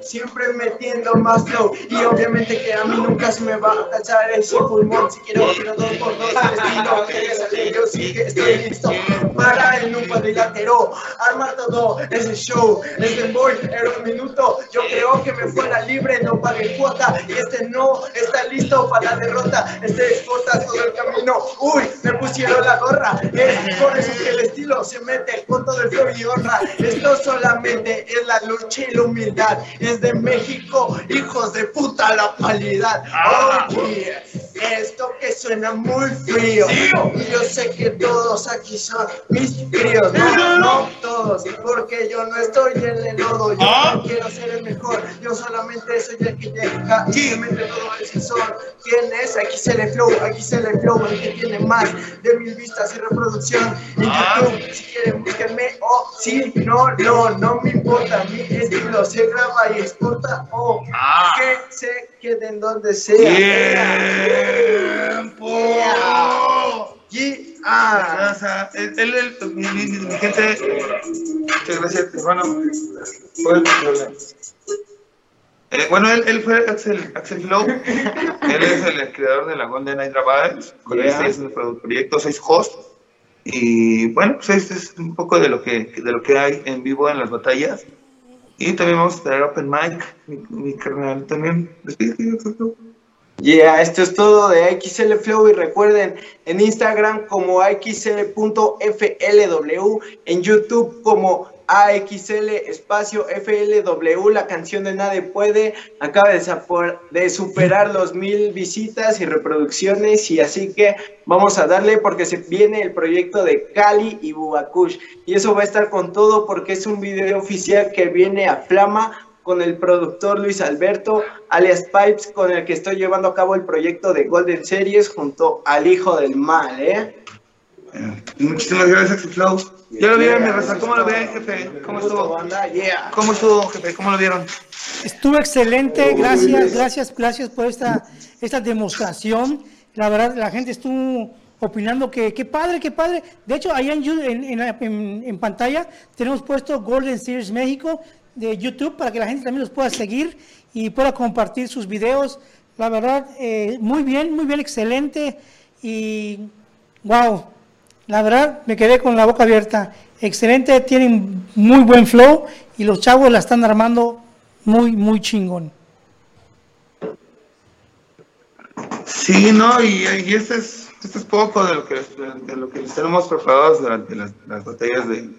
siempre metiendo más flow y obviamente que a mí nunca se me va a cachar ese pulmón. Si quiero, quiero dos por dos el estilo que sale, yo sí que estoy listo para el un cuadrilátero, armar todo ese show, este boy era un minuto, yo creo que me fuera libre, no pagué cuota y este no está listo para la derrota, este exporta todo el camino, uy, me pusieron la gorra, es por eso que el estilo se mete con todo el flow y honra, esto solamente es la lucha y la humildad, es de México, hijos de puta la cualidad, oye, esto que suena muy frío, y yo sé que todos aquí son mis críos, no, no, todos todos, porque yo no estoy en el lodo, yo Ah. no quiero ser el mejor, yo solamente soy el que llega y se mete todo el sensor. ¿Quién es? Aquí se le flow, aquí se le flow, el que tiene más de mil vistas y reproducción en Ah. YouTube. Si quieren, búsquenme, o si no, no, no me importa, mi estilo se graba y exporta, o Ah. que se queden donde sea. ¡Tiempo! Y, ah, O sea, él, él, él- mi, gente, muchas gracias, hermano. Fue- Eh, bueno, él, él fue Axel, Axel Flow. él es el creador de la Golden Hydra Battles. Con Yeah. este es el pro- proyecto 6 Host. Y bueno, pues este es un poco de lo que de lo que hay en vivo en las batallas. Y también vamos a traer Open Mic, mi, mi carnal también. Yeah, esto es todo de XL Flow y recuerden en Instagram como axl.flw, en YouTube como AXL espacio FLW, la canción de Nadie Puede, acaba de, superar los mil visitas y reproducciones y así que vamos a darle porque se viene el proyecto de Cali y Bubakush y eso va a estar con todo porque es un video oficial que viene a Flama con el productor Luis Alberto, alias Pipes, con el que estoy llevando a cabo el proyecto de Golden Series junto al Hijo del Mal, ¿eh? Eh, Muchísimas gracias, Flow. Ya lo vieron, mi raza. ¿Cómo lo ven, jefe? ¿Cómo estuvo? ¿Cómo estuvo, jefe? ¿Cómo lo vieron? Estuvo excelente, gracias, gracias, gracias por esta, esta demostración. La verdad, la gente estuvo opinando que qué padre, qué padre. De hecho, Yu- en, en- en- en pantalla tenemos puesto Golden Series México de YouTube para que la gente también los pueda seguir y pueda compartir sus videos. La verdad, eh, muy bien, muy bien, excelente. Y wow, la verdad me quedé con la boca abierta. Excelente, tienen muy buen flow y los chavos la están armando muy, muy chingón. Sí, no, y, este, es, este es poco de lo que, de lo que les tenemos preparados durante las, las batallas de,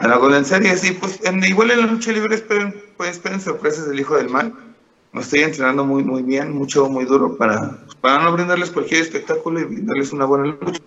de la Golden Series. Y pues, en, igual en la lucha libre esperen, pues, esperen sorpresas del Hijo del Mal. Me estoy entrenando muy, muy bien, mucho, muy duro para, para no brindarles cualquier espectáculo y brindarles una buena lucha.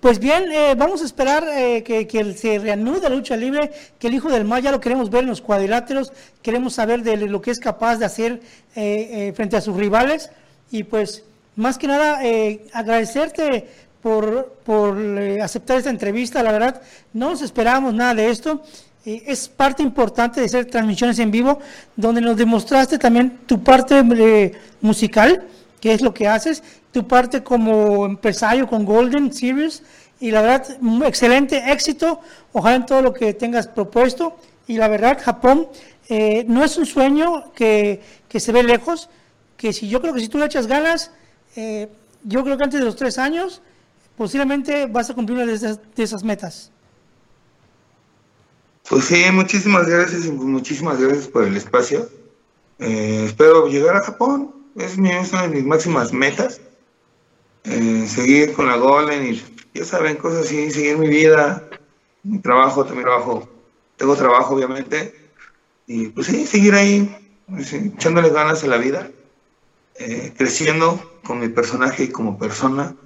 Pues bien, eh, vamos a esperar eh, que, que se reanude la lucha libre, que el Hijo del Mal ya lo queremos ver en los cuadriláteros, queremos saber de lo que es capaz de hacer eh, eh, frente a sus rivales y pues más que nada eh, agradecerte por, por eh, aceptar esta entrevista, la verdad no nos esperábamos nada de esto, eh, es parte importante de hacer transmisiones en vivo donde nos demostraste también tu parte eh, musical, que es lo que haces, tu parte como empresario con Golden Series y la verdad, excelente éxito, ojalá en todo lo que tengas propuesto. Y la verdad, Japón eh, no es un sueño que, que se ve lejos, que si yo creo que si tú le echas ganas, eh, yo creo que antes de los tres años posiblemente vas a cumplir una de esas, de esas metas. Pues sí, muchísimas gracias y muchísimas gracias por el espacio. Eh, espero llegar a Japón, es, mi, es una de mis máximas metas. Eh, seguir con la Golden y ya saben, cosas así, seguir mi vida, mi trabajo, también trabajo, tengo trabajo obviamente, y pues sí, seguir ahí, pues, echándole ganas a la vida, eh, creciendo con mi personaje y como persona.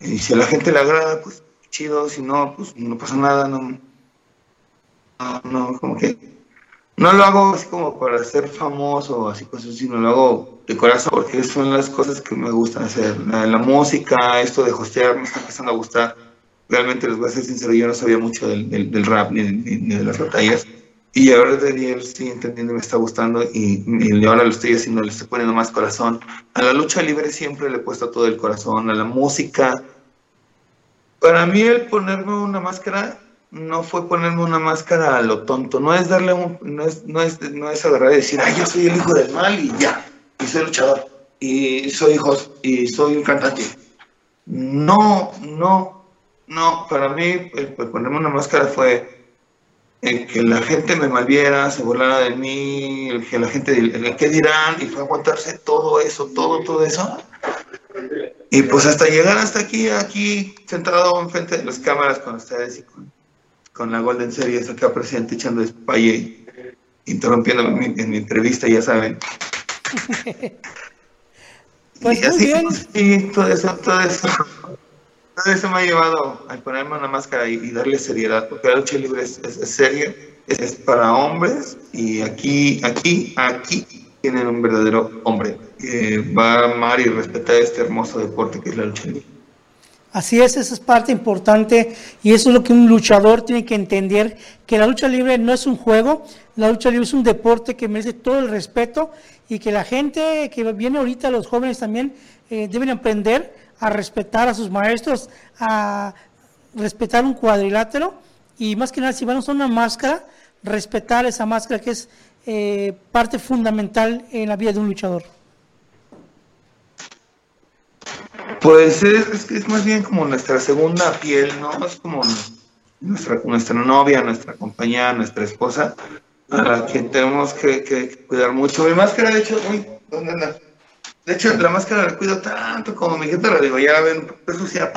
Y si a la gente le agrada, pues chido, si no, pues no pasa nada, no, no, no, como que no lo hago así como para ser famoso o así cosas, sino lo hago de corazón porque son las cosas que me gustan hacer. La, la música, esto de hostear me está empezando a gustar. Realmente les voy a ser sincero, yo no sabía mucho del, del, del rap ni, ni, ni, de las batallas. Y ahora de lo estoy entendiendo me está gustando y, y ahora lo estoy haciendo, le estoy poniendo más corazón. A la lucha libre siempre le he puesto todo el corazón, a la música. Para mí el ponerme una máscara no fue ponerme una máscara a lo tonto, no es darle un, no es, no es, no es agarrar y decir, ay, yo soy el hijo del mal y ya, y soy luchador, y soy hijo, y soy un cantante. No, no, no, para mí el, el ponerme una máscara fue el que la gente me malviera, se burlara de mí, el que la gente, el que dirán, y fue aguantarse todo eso, todo, todo eso. Y pues hasta llegar hasta aquí, aquí, sentado enfrente de las cámaras con ustedes y con, con la Golden Series acá presente echando espalle interrumpiendo en mi, en mi entrevista, ya saben. Pues y muy así, bien. sí, todo eso, todo eso. Eso me ha llevado a ponerme una máscara y, darle seriedad, porque la lucha libre es, seria, es, para hombres y aquí, aquí, aquí tienen un verdadero hombre que va a amar y respetar este hermoso deporte que es la lucha libre. Así es, esa es parte importante y eso es lo que un luchador tiene que entender, que la lucha libre no es un juego, la lucha libre es un deporte que merece todo el respeto y que la gente que viene ahorita, los jóvenes también, eh, deben aprender a respetar a sus maestros, a respetar un cuadrilátero y más que nada si van a usar una máscara, respetar esa máscara que es eh, parte fundamental en la vida de un luchador. Pues es, es, más bien como nuestra segunda piel, ¿no? Es como nuestra, nuestra novia, nuestra compañera, nuestra esposa, a la que tenemos que, cuidar mucho. Mi máscara, de hecho, uy, ¿dónde anda? De hecho, la máscara la cuido tanto como mi gente la digo, ya la ven, es sucia,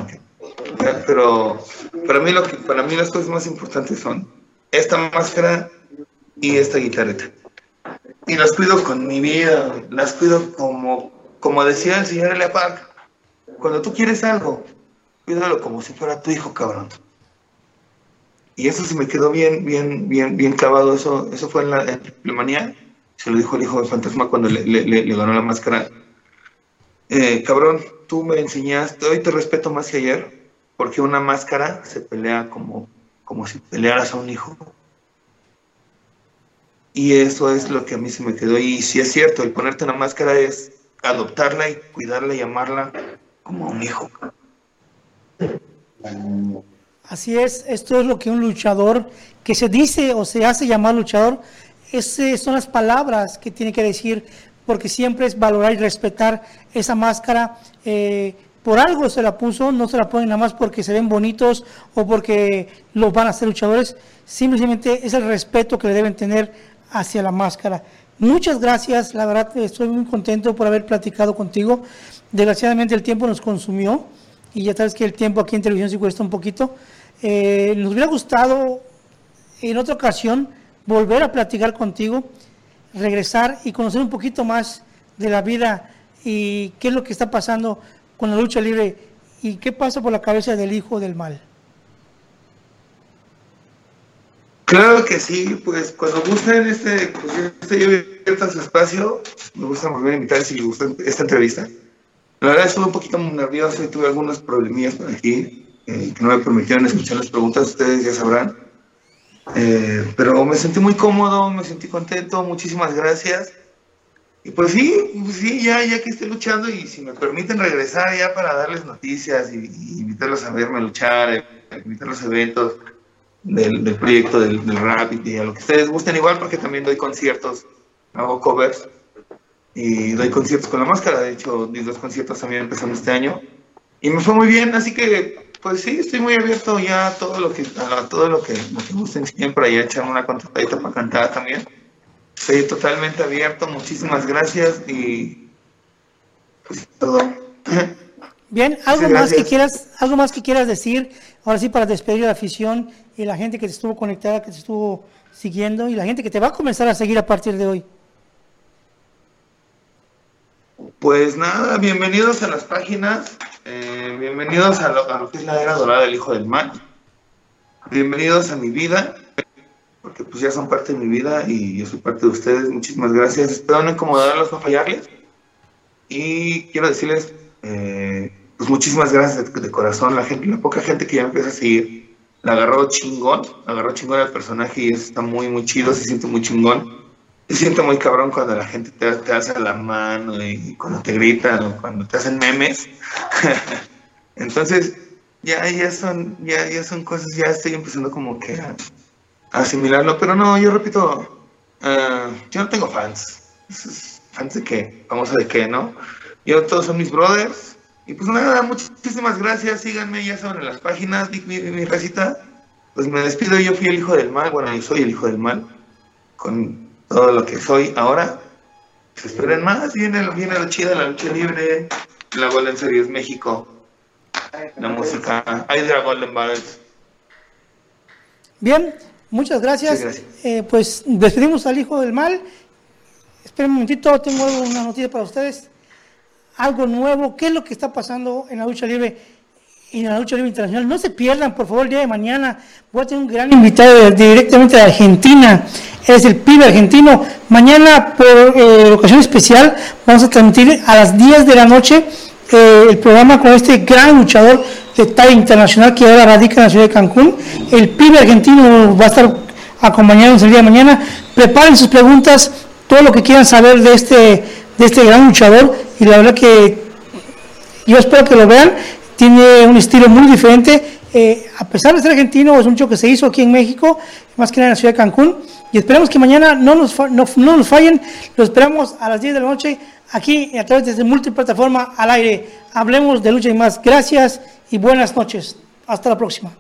pero para mí, lo que, para mí las cosas más importantes son esta máscara y esta guitarreta. Y las cuido con mi vida, las cuido como, como decía el señor Elia Park, cuando tú quieres algo, cuídalo como si fuera tu hijo, cabrón. Y eso se me quedó bien, bien, bien, bien clavado. Eso, eso fue en la, en Se lo dijo el hijo del fantasma cuando le, le, ganó la máscara. Eh, cabrón, tú me enseñaste, hoy te respeto más que ayer, porque una máscara se pelea como, como si pelearas a un hijo. Y eso es lo que a mí se me quedó. Y si es cierto, el ponerte una máscara es adoptarla y cuidarla y amarla como un hijo. Así es, esto es lo que un luchador que se dice o se hace llamar luchador, son las palabras que tiene que decir, porque siempre es valorar y respetar esa máscara. Eh, por algo se la puso, no se la ponen nada más porque se ven bonitos o porque los van a ser luchadores, simplemente es el respeto que le deben tener hacia la máscara. Muchas gracias, la verdad estoy muy contento por haber platicado contigo. Desgraciadamente el tiempo nos consumió y ya sabes que el tiempo aquí en televisión sí cuesta un poquito. Eh, nos hubiera gustado en otra ocasión volver a platicar contigo, regresar y conocer un poquito más de la vida y qué es lo que está pasando con la lucha libre y qué pasa por la cabeza del hijo del mal. Claro que sí, pues cuando gusten este, pues estoy abierto a su espacio, me gusta volver a invitar si les gusta esta entrevista. La verdad estuve un poquito nervioso y tuve algunos problemillas por aquí eh, que no me permitieron escuchar las preguntas, ustedes ya sabrán. Eh, pero me sentí muy cómodo, me sentí contento, muchísimas gracias. Y pues sí, pues sí, ya, ya que esté luchando y si me permiten regresar ya para darles noticias y, invitarlos a verme luchar, eh, invitarlos a eventos del, proyecto del, del, rap y a lo que ustedes gusten igual porque también doy conciertos, hago covers y doy conciertos con la máscara. De hecho, di dos conciertos también empezando este año y me fue muy bien. Así que, pues sí, estoy muy abierto ya a todo lo que, a todo lo que, me gusten siempre y a echar una contratadita para cantar también. Estoy totalmente abierto. Muchísimas gracias y pues todo. Bien, algo más que quieras, algo más que quieras decir, ahora sí para despedir a la afición y la gente que te estuvo conectada, que te estuvo siguiendo y la gente que te va a comenzar a seguir a partir de hoy. Pues nada, bienvenidos a las páginas, eh, bienvenidos a lo, que es la era dorada del Hijo del Mal, bienvenidos a mi vida, porque pues ya son parte de mi vida y yo soy parte de ustedes, muchísimas gracias, espero no incomodarlos, no fallarles, y quiero decirles, eh, pues muchísimas gracias de, corazón, la gente, la poca gente que ya empieza a seguir, la agarró chingón, agarró chingón al personaje y eso está muy, muy chido, se siente muy chingón se siente muy cabrón cuando la gente te, te hace la mano y cuando te gritan o cuando te hacen memes. Entonces, ya, ya, son, ya, ya son cosas, ya estoy empezando como que a, asimilarlo, pero no, yo repito, uh, yo no tengo fans. ¿Fans de qué? Vamos a de qué, ¿no? Yo todos son mis brothers. Y pues nada, muchísimas gracias, síganme, ya saben en las páginas, mi, mi, mi recita. Pues me despido, yo fui el hijo del mal, bueno, yo soy el hijo del mal, con todo lo que soy ahora. Se esperen más, viene, viene lo chido, la lucha libre, la Golden Series México, la música, hay de la Golden Battles. Bien, muchas gracias. Eh, pues despedimos al Hijo del Mal. Esperen un momentito, tengo una noticia para ustedes. Algo nuevo, ¿qué es lo que está pasando en la lucha libre? en la lucha libre internacional. No se pierdan, por favor, el día de mañana. Voy a tener un gran invitado directamente de Argentina. Es el pibe argentino. Mañana, por eh, ocasión especial, vamos a transmitir a las 10 de la noche eh, el programa con este gran luchador de talla internacional que ahora radica en la ciudad de Cancún. El pibe argentino va a estar acompañándonos el día de mañana. Preparen sus preguntas, todo lo que quieran saber de este, de este gran luchador. Y la verdad que yo espero que lo vean tiene un estilo muy diferente. Eh, a pesar de ser argentino, es un show que se hizo aquí en México, más que nada en la ciudad de Cancún. Y esperamos que mañana no nos, no, nos fallen. Lo esperamos a las 10 de la noche aquí a través de multiplataforma al aire. Hablemos de lucha y más. Gracias y buenas noches. Hasta la próxima.